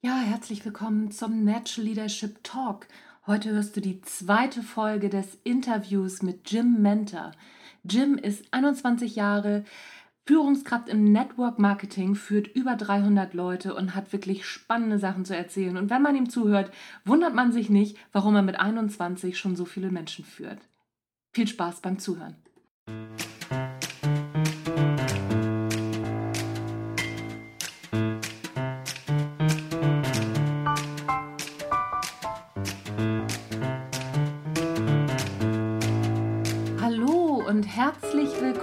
Ja, herzlich willkommen zum Natural Leadership Talk. Heute hörst du die zweite Folge des Interviews mit Jim Mentor. Jim ist 21 Jahre, Führungskraft im Network Marketing, führt über 300 Leute und hat wirklich spannende Sachen zu erzählen. Und wenn man ihm zuhört, wundert man sich nicht, warum er mit 21 schon so viele Menschen führt. Viel Spaß beim Zuhören.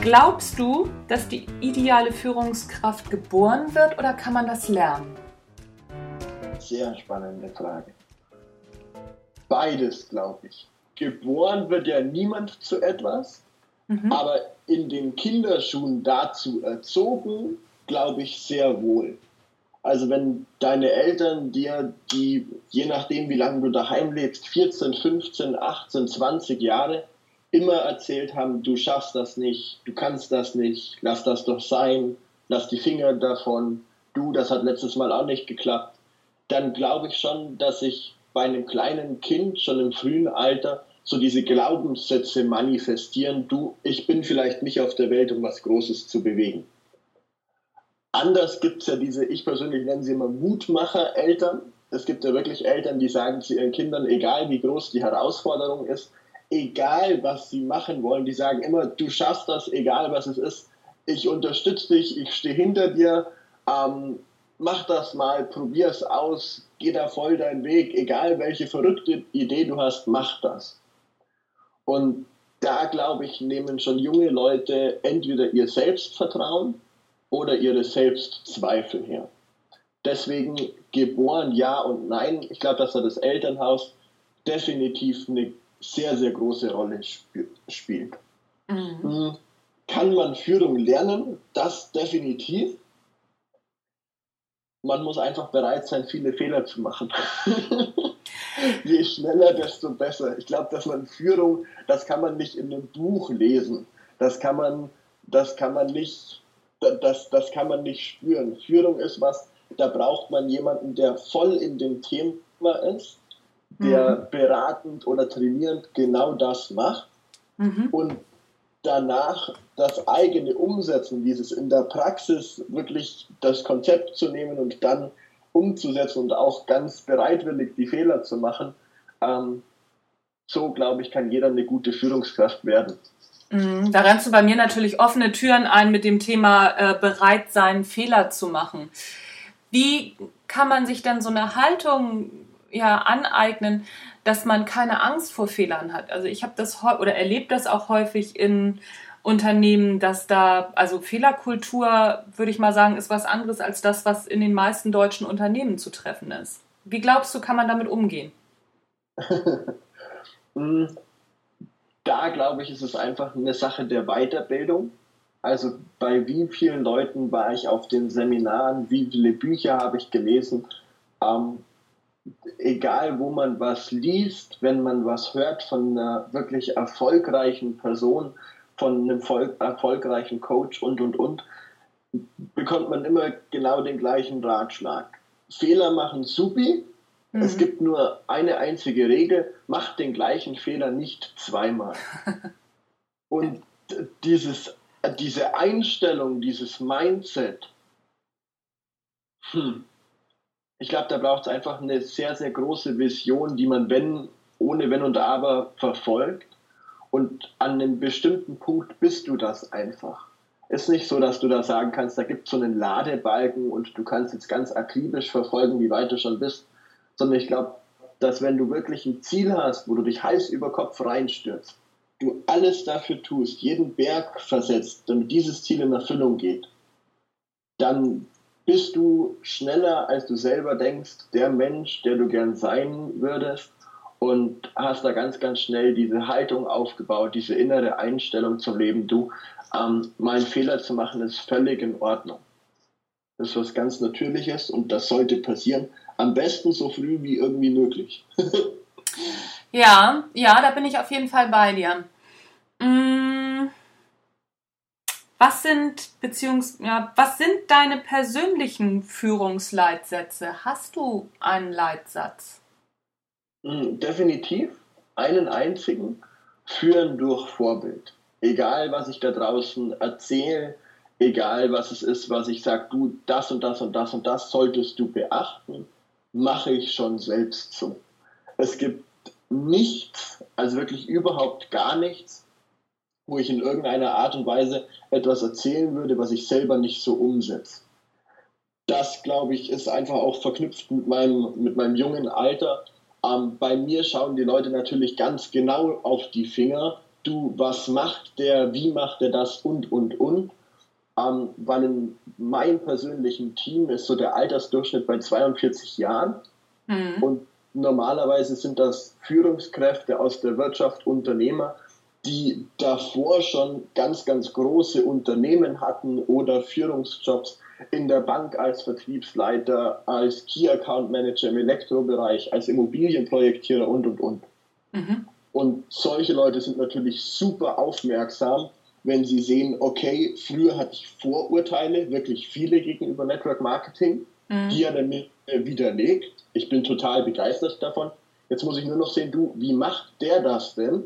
Glaubst du, dass die ideale Führungskraft geboren wird oder kann man das lernen? Sehr spannende Frage. Beides, glaube ich. Geboren wird ja niemand zu etwas, mhm. aber in den Kinderschuhen dazu erzogen, glaube ich sehr wohl. Also wenn deine Eltern dir die, je nachdem wie lange du daheim lebst, 14, 15, 18, 20 Jahre immer erzählt haben, du schaffst das nicht, du kannst das nicht, lass das doch sein, lass die Finger davon, du, das hat letztes Mal auch nicht geklappt, dann glaube ich schon, dass sich bei einem kleinen Kind schon im frühen Alter so diese Glaubenssätze manifestieren, du, ich bin vielleicht nicht auf der Welt, um was Großes zu bewegen. Anders gibt es ja diese, ich persönlich nenne sie immer Mutmacher-Eltern. Es gibt ja wirklich Eltern, die sagen zu ihren Kindern, egal wie groß die Herausforderung ist, egal was sie machen wollen, die sagen immer, du schaffst das, egal was es ist. Ich unterstütze dich, ich stehe hinter dir, ähm, mach das mal, probier es aus, geh da voll deinen Weg, egal welche verrückte Idee du hast, mach das. Und da, glaube ich, nehmen schon junge Leute entweder ihr Selbstvertrauen oder ihre Selbstzweifel her. Deswegen geboren ja und nein. Ich glaube, dass da das Elternhaus definitiv eine sehr, sehr große Rolle sp spielt. Mhm. Hm, kann man Führung lernen? Das definitiv. Man muss einfach bereit sein, viele Fehler zu machen. Je schneller, desto besser. Ich glaube, dass man Führung, das kann man nicht in einem Buch lesen. Das kann man, das kann man nicht, das, das kann man nicht spüren. Führung ist was, da braucht man jemanden, der voll in dem Thema ist der mhm. beratend oder trainierend genau das macht mhm. und danach das eigene Umsetzen, dieses in der Praxis wirklich das Konzept zu nehmen und dann umzusetzen und auch ganz bereitwillig die Fehler zu machen, ähm, so glaube ich, kann jeder eine gute Führungskraft werden. Mhm. Da rennst du bei mir natürlich offene Türen ein mit dem Thema äh, bereit sein, Fehler zu machen. Wie kann man sich dann so eine Haltung ja aneignen, dass man keine Angst vor Fehlern hat. Also ich habe das oder erlebe das auch häufig in Unternehmen, dass da, also Fehlerkultur, würde ich mal sagen, ist was anderes als das, was in den meisten deutschen Unternehmen zu treffen ist. Wie glaubst du, kann man damit umgehen? Hm, da glaube ich, ist es einfach eine Sache der Weiterbildung. Also bei wie vielen Leuten war ich auf den Seminaren, wie viele Bücher habe ich gelesen. Ähm, egal wo man was liest, wenn man was hört von einer wirklich erfolgreichen Person, von einem erfolgreichen Coach und, und, und, bekommt man immer genau den gleichen Ratschlag. Fehler machen supi. Mhm. Es gibt nur eine einzige Regel, macht den gleichen Fehler nicht zweimal. und dieses, diese Einstellung, dieses Mindset, hm, ich glaube, da braucht es einfach eine sehr, sehr große Vision, die man wenn, ohne Wenn und Aber verfolgt. Und an einem bestimmten Punkt bist du das einfach. Ist nicht so, dass du da sagen kannst, da gibt es so einen Ladebalken und du kannst jetzt ganz akribisch verfolgen, wie weit du schon bist. Sondern ich glaube, dass wenn du wirklich ein Ziel hast, wo du dich heiß über Kopf reinstürzt, du alles dafür tust, jeden Berg versetzt, damit dieses Ziel in Erfüllung geht, dann bist du schneller, als du selber denkst, der Mensch, der du gern sein würdest und hast da ganz, ganz schnell diese Haltung aufgebaut, diese innere Einstellung zum Leben. Du, ähm, mal Fehler zu machen, ist völlig in Ordnung. Das ist was ganz Natürliches und das sollte passieren. Am besten so früh wie irgendwie möglich. ja, ja, da bin ich auf jeden Fall bei dir. Mm, was sind beziehungs ja, was sind deine persönlichen Führungsleitsätze? Hast du einen Leitsatz? Mm, definitiv einen einzigen. Führen durch Vorbild. Egal, was ich da draußen erzähle, egal was es ist, was ich sage, du, das und das und das und das solltest du beachten, mache ich schon selbst so. Es gibt nichts, also wirklich überhaupt gar nichts, wo ich in irgendeiner Art und Weise etwas erzählen würde, was ich selber nicht so umsetze. Das, glaube ich, ist einfach auch verknüpft mit meinem, mit meinem jungen Alter. Ähm, bei mir schauen die Leute natürlich ganz genau auf die Finger. Du, was macht der, wie macht er das und, und, und. Ähm, weil in meinem persönlichen Team ist so der Altersdurchschnitt bei 42 Jahren. Mhm. Und normalerweise sind das Führungskräfte aus der Wirtschaft, Unternehmer, die davor schon ganz, ganz große Unternehmen hatten oder Führungsjobs in der Bank als Vertriebsleiter, als Key Account Manager im Elektrobereich, als Immobilienprojektierer und, und, und. Mhm. Und solche Leute sind natürlich super aufmerksam wenn sie sehen, okay, früher hatte ich Vorurteile, wirklich viele gegenüber Network Marketing, mhm. die er dann mir widerlegt. Ich bin total begeistert davon. Jetzt muss ich nur noch sehen, du, wie macht der das denn?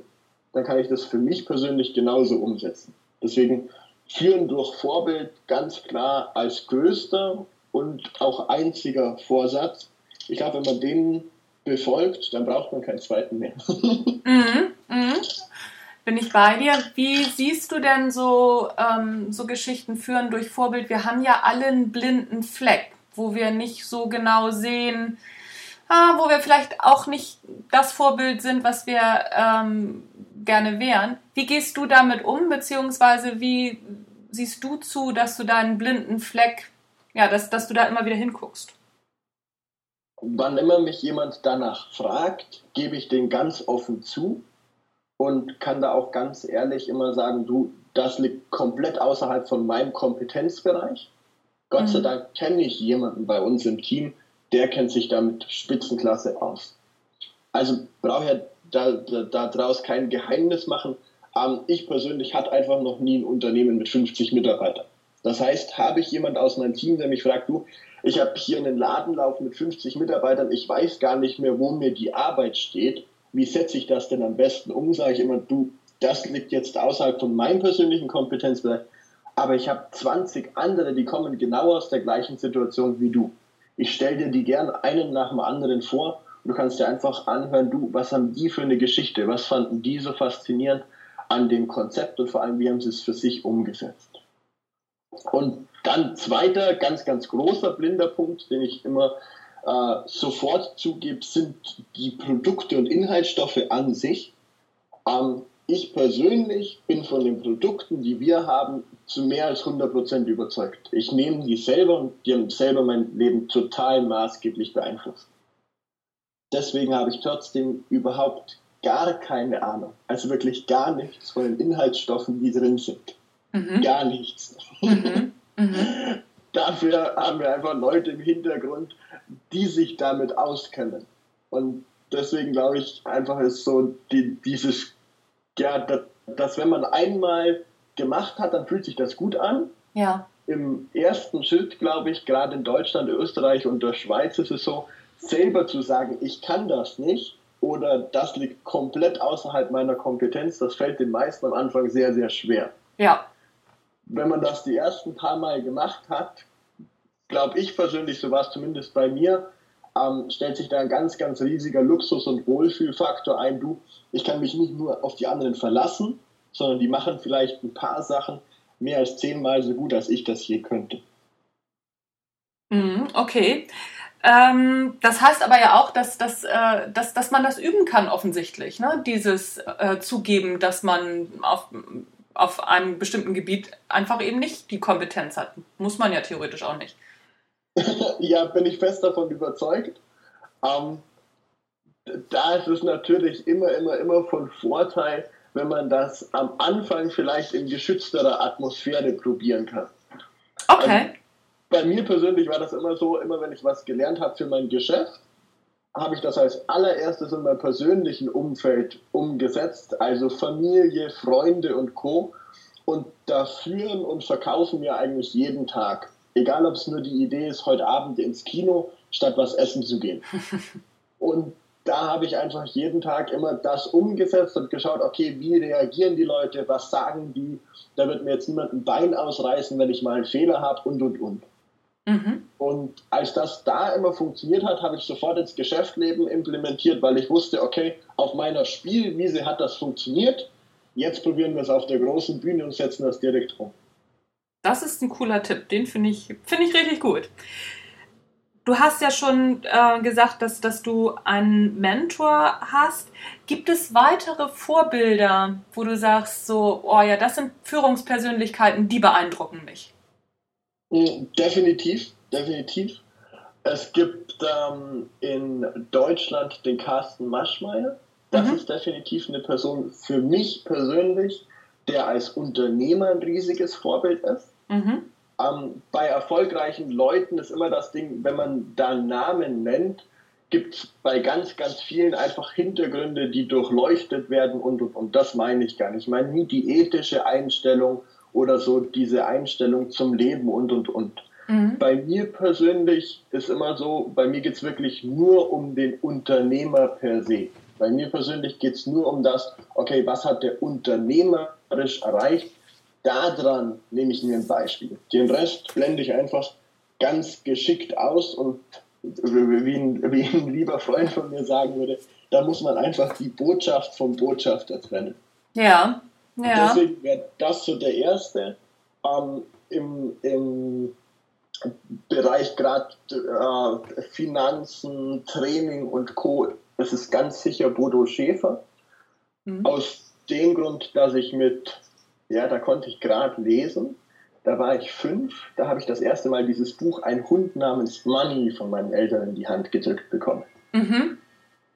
Dann kann ich das für mich persönlich genauso umsetzen. Deswegen führen durch Vorbild ganz klar als größter und auch einziger Vorsatz. Ich glaube, wenn man den befolgt, dann braucht man keinen zweiten mehr. mhm, mhm bin ich bei dir. Wie siehst du denn so, ähm, so Geschichten führen durch Vorbild? Wir haben ja alle einen blinden Fleck, wo wir nicht so genau sehen, ah, wo wir vielleicht auch nicht das Vorbild sind, was wir ähm, gerne wären. Wie gehst du damit um, beziehungsweise wie siehst du zu, dass du deinen blinden Fleck, ja, dass, dass du da immer wieder hinguckst? Wann immer mich jemand danach fragt, gebe ich den ganz offen zu und kann da auch ganz ehrlich immer sagen, du, das liegt komplett außerhalb von meinem Kompetenzbereich. Gott mhm. sei Dank kenne ich jemanden bei uns im Team, der kennt sich damit Spitzenklasse aus. Also brauche ich da, da, da draus kein Geheimnis machen. Ähm, ich persönlich hatte einfach noch nie ein Unternehmen mit 50 Mitarbeitern. Das heißt, habe ich jemand aus meinem Team, der mich fragt, du, ich habe hier einen Ladenlauf mit 50 Mitarbeitern, ich weiß gar nicht mehr, wo mir die Arbeit steht, wie setze ich das denn am besten um, sage ich immer, du, das liegt jetzt außerhalb von meinem persönlichen Kompetenzbereich, aber ich habe 20 andere, die kommen genau aus der gleichen Situation wie du. Ich stelle dir die gern einen nach dem anderen vor und du kannst dir einfach anhören, du, was haben die für eine Geschichte, was fanden die so faszinierend an dem Konzept und vor allem, wie haben sie es für sich umgesetzt. Und dann zweiter, ganz, ganz großer blinder Punkt, den ich immer äh, sofort zugebe, sind die Produkte und Inhaltsstoffe an sich. Ähm, ich persönlich bin von den Produkten, die wir haben, zu mehr als 100% überzeugt. Ich nehme die selber und die haben selber mein Leben total maßgeblich beeinflusst. Deswegen habe ich trotzdem überhaupt gar keine Ahnung, also wirklich gar nichts von den Inhaltsstoffen, die drin sind. Mhm. Gar nichts. Mhm. Mhm. Dafür haben wir einfach Leute im Hintergrund, die sich damit auskennen. Und deswegen glaube ich einfach ist so die, dieses, ja, dass, dass wenn man einmal gemacht hat, dann fühlt sich das gut an. Ja. Im ersten Schritt, glaube ich, gerade in Deutschland, Österreich und der Schweiz ist es so, selber zu sagen, ich kann das nicht oder das liegt komplett außerhalb meiner Kompetenz, das fällt den meisten am Anfang sehr, sehr schwer. Ja wenn man das die ersten paar Mal gemacht hat, glaube ich persönlich, so war es zumindest bei mir, ähm, stellt sich da ein ganz, ganz riesiger Luxus- und Wohlfühlfaktor ein. Du, ich kann mich nicht nur auf die anderen verlassen, sondern die machen vielleicht ein paar Sachen mehr als zehnmal so gut, als ich das je könnte. Mhm, okay. Ähm, das heißt aber ja auch, dass, dass, äh, dass, dass man das üben kann, offensichtlich. Ne? Dieses äh, Zugeben, dass man auf auf einem bestimmten Gebiet einfach eben nicht die Kompetenz hat. Muss man ja theoretisch auch nicht. ja, bin ich fest davon überzeugt. Ähm, da ist es natürlich immer, immer, immer von Vorteil, wenn man das am Anfang vielleicht in geschützterer Atmosphäre probieren kann. Okay. Also, bei mir persönlich war das immer so, immer wenn ich was gelernt habe für mein Geschäft, habe ich das als allererstes in meinem persönlichen Umfeld umgesetzt, also Familie, Freunde und Co. Und da führen und verkaufen wir eigentlich jeden Tag. Egal, ob es nur die Idee ist, heute Abend ins Kino, statt was essen zu gehen. und da habe ich einfach jeden Tag immer das umgesetzt und geschaut, okay, wie reagieren die Leute, was sagen die, da wird mir jetzt niemand ein Bein ausreißen, wenn ich mal einen Fehler habe und und und. Mhm. Und als das da immer funktioniert hat, habe ich sofort ins Geschäftsleben implementiert, weil ich wusste, okay, auf meiner Spielwiese hat das funktioniert. Jetzt probieren wir es auf der großen Bühne und setzen das direkt um. Das ist ein cooler Tipp, den finde ich, find ich richtig gut. Du hast ja schon äh, gesagt, dass, dass du einen Mentor hast. Gibt es weitere Vorbilder, wo du sagst, so, oh ja, das sind Führungspersönlichkeiten, die beeindrucken mich? Hm, definitiv, definitiv. Es gibt ähm, in Deutschland den Carsten Maschmeyer. Das mhm. ist definitiv eine Person für mich persönlich, der als Unternehmer ein riesiges Vorbild ist. Mhm. Ähm, bei erfolgreichen Leuten ist immer das Ding, wenn man da Namen nennt, gibt es bei ganz, ganz vielen einfach Hintergründe, die durchleuchtet werden und, und, und das meine ich gar nicht. Ich meine nie die ethische Einstellung oder so diese Einstellung zum Leben und, und, und. Mhm. Bei mir persönlich ist immer so, bei mir geht es wirklich nur um den Unternehmer per se. Bei mir persönlich geht es nur um das, okay, was hat der unternehmerisch erreicht? Daran nehme ich mir ein Beispiel. Den Rest blende ich einfach ganz geschickt aus und wie ein, wie ein lieber Freund von mir sagen würde, da muss man einfach die Botschaft vom Botschafter trennen. Ja. Ja. Deswegen wäre das so der erste. Ähm, im, Im Bereich gerade äh, Finanzen, Training und Co. ist es ganz sicher Bodo Schäfer. Mhm. Aus dem Grund, dass ich mit, ja, da konnte ich gerade lesen. Da war ich fünf, da habe ich das erste Mal dieses Buch Ein Hund namens Money von meinen Eltern in die Hand gedrückt bekommen. Mhm.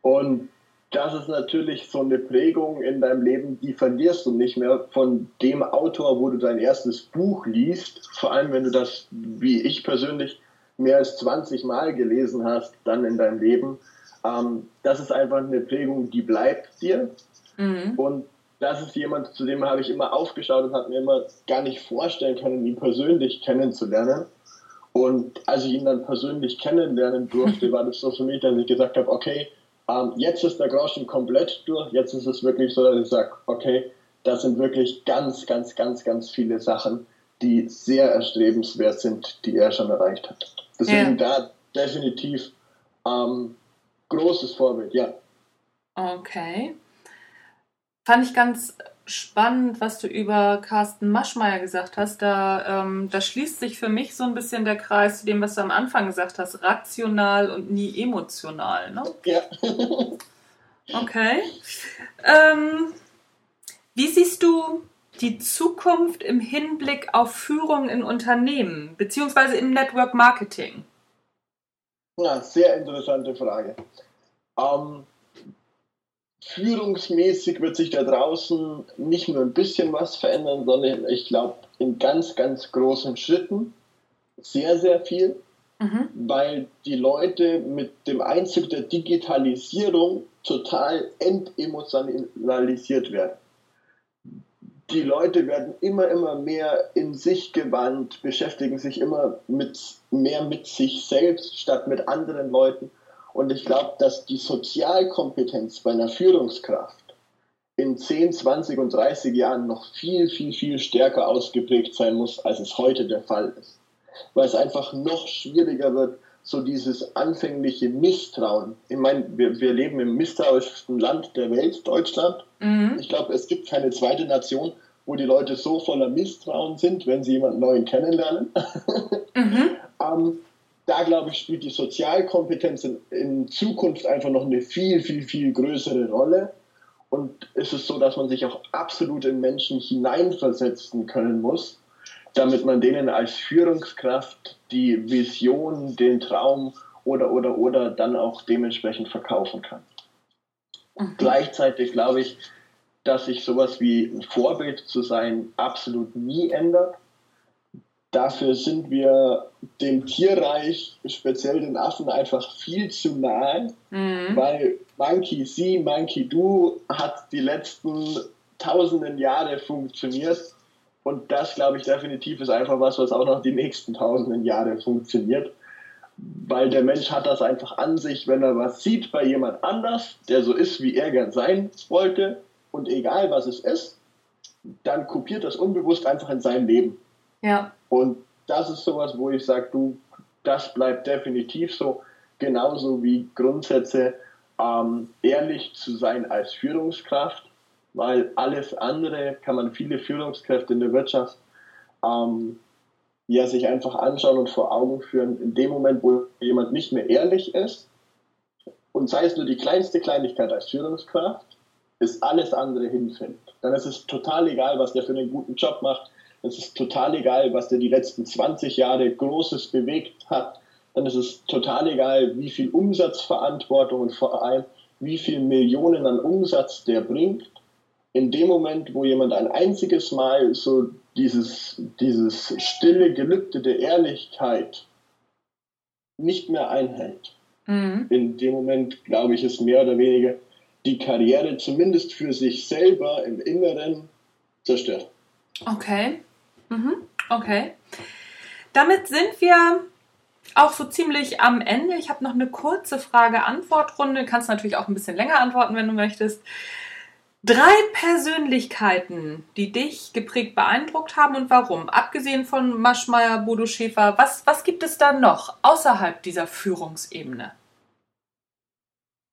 Und das ist natürlich so eine Prägung in deinem Leben, die verlierst du nicht mehr von dem Autor, wo du dein erstes Buch liest. Vor allem, wenn du das, wie ich persönlich, mehr als 20 Mal gelesen hast, dann in deinem Leben. Ähm, das ist einfach eine Prägung, die bleibt dir. Mhm. Und das ist jemand, zu dem habe ich immer aufgeschaut und habe mir immer gar nicht vorstellen können, ihn persönlich kennenzulernen. Und als ich ihn dann persönlich kennenlernen durfte, war das so für mich, dass ich gesagt habe, okay, ähm, jetzt ist der Groschen komplett durch. Jetzt ist es wirklich so, dass ich sage, okay, das sind wirklich ganz, ganz, ganz, ganz viele Sachen, die sehr erstrebenswert sind, die er schon erreicht hat. Deswegen ja. da definitiv ähm, großes Vorbild, ja. Okay. Fand ich ganz spannend, was du über Carsten Maschmeyer gesagt hast. Da, ähm, da schließt sich für mich so ein bisschen der Kreis zu dem, was du am Anfang gesagt hast. Rational und nie emotional. Ne? Ja. okay. Ähm, wie siehst du die Zukunft im Hinblick auf Führung in Unternehmen, beziehungsweise im Network Marketing? Ja, sehr interessante Frage. Ähm, führungsmäßig wird sich da draußen nicht nur ein bisschen was verändern, sondern ich glaube in ganz, ganz großen Schritten sehr, sehr viel, mhm. weil die Leute mit dem Einzug der Digitalisierung total entemotionalisiert werden. Die Leute werden immer, immer mehr in sich gewandt, beschäftigen sich immer mit, mehr mit sich selbst statt mit anderen Leuten und ich glaube, dass die Sozialkompetenz bei einer Führungskraft in 10, 20 und 30 Jahren noch viel, viel, viel stärker ausgeprägt sein muss, als es heute der Fall ist. Weil es einfach noch schwieriger wird, so dieses anfängliche Misstrauen. Ich meine, wir, wir leben im misstrauischsten Land der Welt, Deutschland. Mhm. Ich glaube, es gibt keine zweite Nation, wo die Leute so voller Misstrauen sind, wenn sie jemanden neuen kennenlernen. Mhm. ähm, da glaube ich, spielt die Sozialkompetenz in, in, Zukunft einfach noch eine viel, viel, viel größere Rolle. Und es ist so, dass man sich auch absolut in Menschen hineinversetzen können muss. damit man denen als Führungskraft die Vision, den Traum oder oder oder dann auch dementsprechend verkaufen kann. Mhm. Gleichzeitig glaube ich, dass sich sowas wie ein Vorbild zu sein absolut nie ändert. Dafür sind wir dem Tierreich, speziell den Affen, einfach viel zu nahe, mhm. weil Monkey See, Monkey Do hat die letzten tausenden Jahre funktioniert. Und das, glaube ich, definitiv ist einfach was, was auch noch die nächsten tausenden Jahre funktioniert. Weil der Mensch hat das einfach an sich, wenn er was sieht bei jemand anders, der so ist, wie er gern sein wollte, und egal was es ist, dann kopiert das unbewusst einfach in sein Leben. Ja. Und das ist sowas, wo ich sage, du, das bleibt definitiv so, genauso wie Grundsätze, ähm, ehrlich zu sein als Führungskraft, weil alles andere kann man viele Führungskräfte in der Wirtschaft ähm, ja sich einfach anschauen und vor Augen führen. In dem Moment, wo jemand nicht mehr ehrlich ist und sei es nur die kleinste Kleinigkeit als Führungskraft, ist alles andere hinfällig. Dann ist es total egal, was der für einen guten Job macht. Es ist total egal, was der die letzten 20 Jahre Großes bewegt hat. Dann ist es total egal, wie viel Umsatzverantwortung und vor allem, wie viel Millionen an Umsatz der bringt. In dem Moment, wo jemand ein einziges Mal so dieses, dieses stille Gelübde der Ehrlichkeit nicht mehr einhält, mhm. in dem Moment, glaube ich, ist mehr oder weniger die Karriere zumindest für sich selber im Inneren zerstört. Okay. Mhm. Okay. Damit sind wir auch so ziemlich am Ende. Ich habe noch eine kurze Frage-Antwort-Runde. Kannst natürlich auch ein bisschen länger antworten, wenn du möchtest. Drei Persönlichkeiten, die dich geprägt beeindruckt haben und warum? Abgesehen von Maschmeyer, Bodo Schäfer, was, was gibt es da noch außerhalb dieser Führungsebene?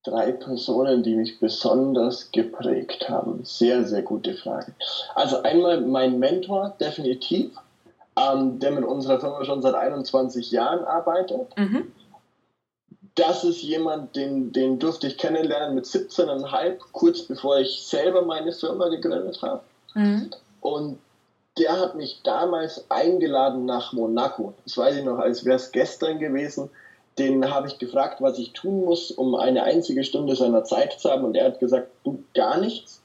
Drei Personen, die mich besonders geprägt haben? Sehr, sehr gute Frage. Also einmal mein Mentor, definitiv, ähm, der mit unserer Firma schon seit 21 Jahren arbeitet. Mhm. Das ist jemand, den, den durfte ich kennenlernen mit 17,5, kurz bevor ich selber meine Firma gegründet habe. Mhm. Und der hat mich damals eingeladen nach Monaco. Das weiß ich noch, als wäre es gestern gewesen den habe ich gefragt, was ich tun muss, um eine einzige Stunde seiner Zeit zu haben. Und er hat gesagt, du gar nichts.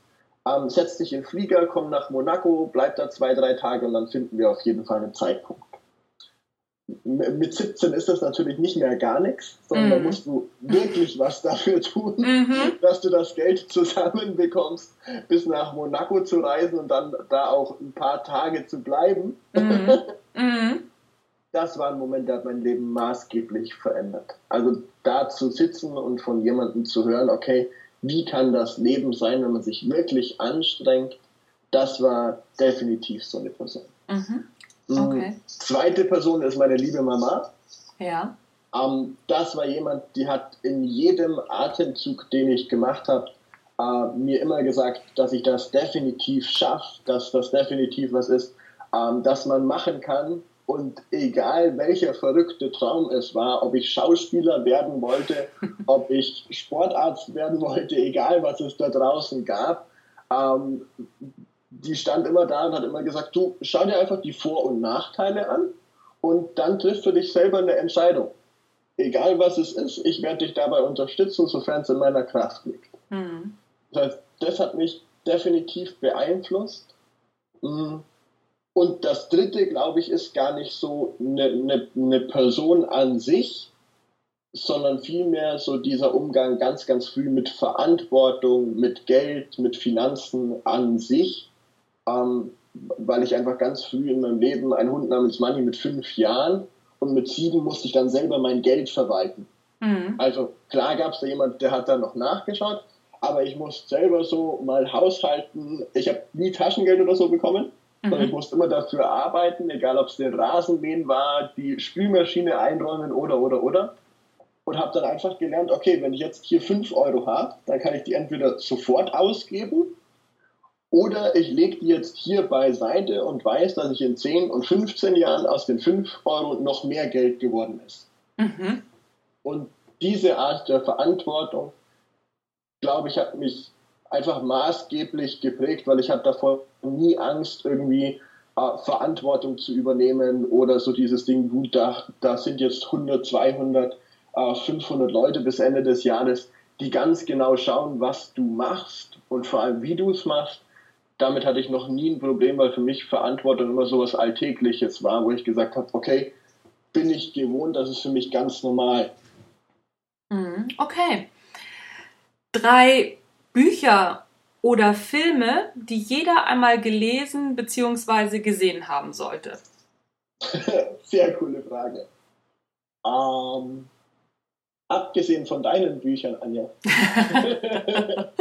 Ähm, setz dich in den Flieger, komm nach Monaco, bleib da zwei, drei Tage und dann finden wir auf jeden Fall einen Zeitpunkt. Mit 17 ist das natürlich nicht mehr gar nichts, sondern da mhm. musst du wirklich was dafür tun, -hmm. dass du das Geld zusammenbekommst, bis nach Monaco zu reisen und dann da auch ein paar Tage zu bleiben. Mm. das war ein Moment, der hat mein Leben maßgeblich verändert. Also da zu sitzen und von jemandem zu hören, okay, wie kann das Leben sein, wenn man sich wirklich anstrengt, das war definitiv so eine Person. Mhm. Mm, okay. Zweite Person ist meine liebe Mama. Ja. Ähm, das war jemand, die hat in jedem Atemzug, den ich gemacht habe, äh, mir immer gesagt, dass ich das definitiv schaffe, dass das definitiv was ist, ähm, dass man machen kann, und egal welcher verrückte Traum es war, ob ich Schauspieler werden wollte, ob ich Sportarzt werden wollte, egal was es da draußen gab, ähm, die stand immer da und hat immer gesagt, du schau dir einfach die Vor- und Nachteile an und dann triffst du dich selber eine Entscheidung. Egal was es ist, ich werde dich dabei unterstützen, sofern es in meiner Kraft liegt. Mhm. Das heißt, das hat mich definitiv beeinflusst. Mhm und das dritte, glaube ich, ist gar nicht so eine, eine, eine Person an sich, sondern vielmehr so dieser Umgang ganz, ganz früh mit Verantwortung, mit Geld, mit Finanzen an sich, ähm, weil ich einfach ganz früh in meinem Leben einen Hund namens Money mit fünf Jahren und mit sieben musste ich dann selber mein Geld verwalten. Mhm. Also klar gab es da jemand, der hat da noch nachgeschaut, aber ich musste selber so mal haushalten. Ich habe nie Taschengeld oder so bekommen. Mhm. ich musste immer dafür arbeiten, egal ob es den Rasenmähen war, die Spülmaschine einräumen oder, oder, oder. Und habe dann einfach gelernt, okay, wenn ich jetzt hier 5 Euro habe, dann kann ich die entweder sofort ausgeben oder ich lege die jetzt hier beiseite und weiß, dass ich in 10 und 15 Jahren aus den 5 Euro noch mehr Geld geworden ist. Mhm. Und diese Art der Verantwortung, glaube ich, hat mich einfach maßgeblich geprägt, weil ich hatte davor nie Angst, irgendwie äh, Verantwortung zu übernehmen oder so dieses Ding, gut, da, da sind jetzt 100, 200, äh, 500 Leute bis Ende des Jahres, die ganz genau schauen, was du machst und vor allem, wie du es machst. Damit hatte ich noch nie ein Problem, weil für mich Verantwortung immer so was Alltägliches war, wo ich gesagt habe, okay, bin ich gewohnt, das ist für mich ganz normal. Mhm, okay. Drei Bücher oder Filme, die jeder einmal gelesen bzw. gesehen haben sollte? Sehr coole Frage. Ähm, abgesehen von deinen Büchern, Anja.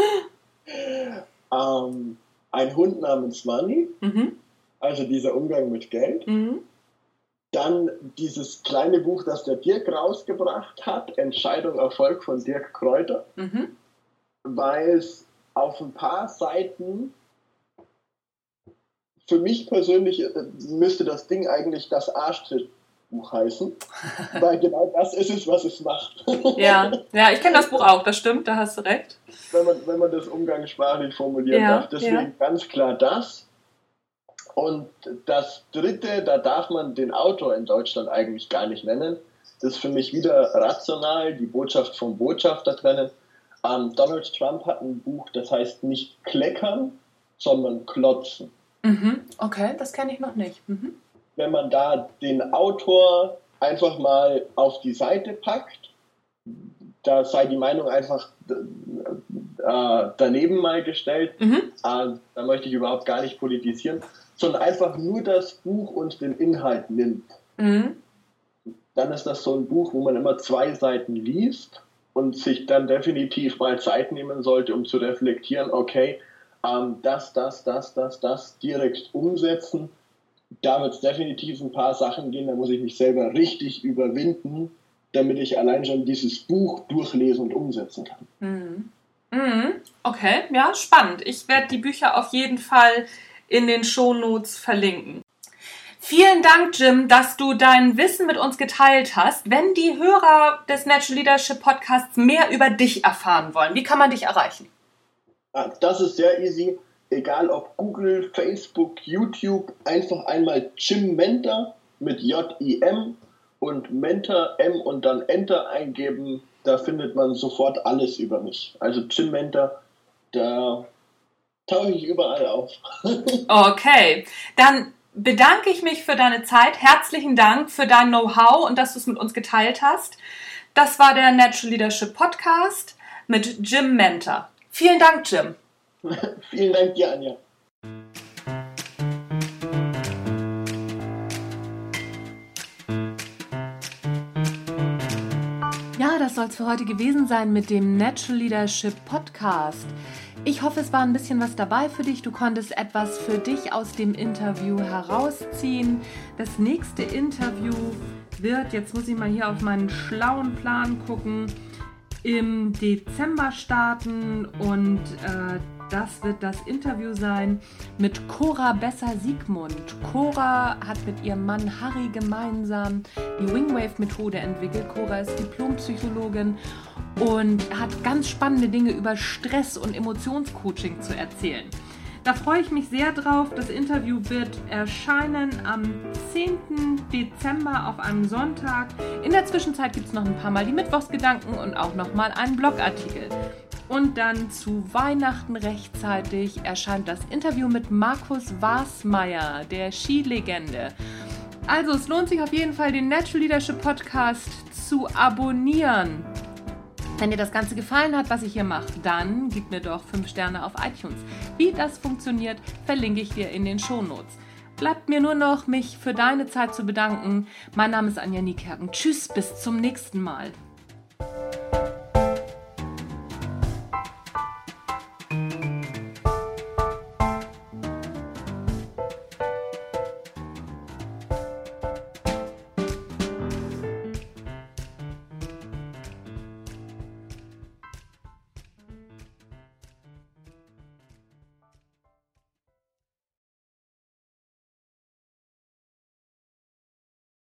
ähm, ein Hund namens Money, mhm. also dieser Umgang mit Geld. Mhm. Dann dieses kleine Buch, das der Dirk rausgebracht hat, Entscheidung Erfolg von Dirk Kräuter, mhm. Weil es auf ein paar Seiten für mich persönlich äh, müsste das Ding eigentlich das Arschtrittbuch heißen, weil genau das ist es, was es macht. ja, ja, ich kenne das Buch auch, das stimmt, da hast du recht. Wenn man, wenn man das umgangssprachlich formulieren ja, darf. Deswegen ja. ganz klar das. Und das dritte, da darf man den Autor in Deutschland eigentlich gar nicht nennen. Das ist für mich wieder rational, die Botschaft vom Botschafter trennen. Ähm, Donald Trump hat ein Buch, das heißt nicht kleckern, sondern klotzen. Mhm. Okay, das kenne ich noch nicht. Mhm. Wenn man da den Autor einfach mal auf die Seite packt, da sei die Meinung einfach äh, daneben mal gestellt, mhm. äh, da möchte ich überhaupt gar nicht politisieren, sondern einfach nur das Buch und den Inhalt nimmt. Mhm. Dann ist das so ein Buch, wo man immer zwei Seiten liest und sich dann definitiv mal Zeit nehmen sollte, um zu reflektieren, okay, ähm, das, das, das, das, das direkt umsetzen. Da wird es definitiv ein paar Sachen gehen, da muss ich mich selber richtig überwinden, damit ich allein schon dieses Buch durchlesen und umsetzen kann. Mhm. Mhm. Okay, ja, spannend. Ich werde die Bücher auf jeden Fall in den Shownotes verlinken. Vielen Dank, Jim, dass du dein Wissen mit uns geteilt hast. Wenn die Hörer des Natural Leadership Podcasts mehr über dich erfahren wollen, wie kann man dich erreichen? Ah, das ist sehr easy. Egal ob Google, Facebook, YouTube, einfach einmal Jim Mentor mit J-I-M und Mentor M und dann Enter eingeben. Da findet man sofort alles über mich. Also Jim Mentor, da tauche ich überall auf. okay, dann bedanke ich mich für deine Zeit. Herzlichen Dank für dein Know-how und dass du es mit uns geteilt hast. Das war der Natural Leadership Podcast mit Jim Mentor. Vielen Dank, Jim. Vielen Dank dir, Anja. Ja, das soll es für heute gewesen sein mit dem Natural Leadership Podcast. Ich hoffe, es war ein bisschen was dabei für dich. Du konntest etwas für dich aus dem Interview herausziehen. Das nächste Interview wird, jetzt muss ich mal hier auf meinen schlauen Plan gucken, im Dezember starten und äh, das wird das Interview sein mit Cora Besser-Siegmund. Cora hat mit ihrem Mann Harry gemeinsam die Wingwave-Methode entwickelt. Cora ist Diplompsychologin und hat ganz spannende Dinge über Stress und Emotionscoaching zu erzählen. Da freue ich mich sehr drauf. Das Interview wird erscheinen am 10. Dezember auf einem Sonntag. In der Zwischenzeit gibt es noch ein paar Mal die Mittwochsgedanken und auch noch mal einen Blogartikel. Und dann zu Weihnachten rechtzeitig erscheint das Interview mit Markus Wasmeier, der Skilegende. Also es lohnt sich auf jeden Fall, den Natural Leadership Podcast zu abonnieren. Wenn dir das Ganze gefallen hat, was ich hier mache, dann gib mir doch 5 Sterne auf iTunes. Wie das funktioniert, verlinke ich dir in den Shownotes. Bleibt mir nur noch, mich für deine Zeit zu bedanken. Mein Name ist Anja Niekerken. Tschüss, bis zum nächsten Mal.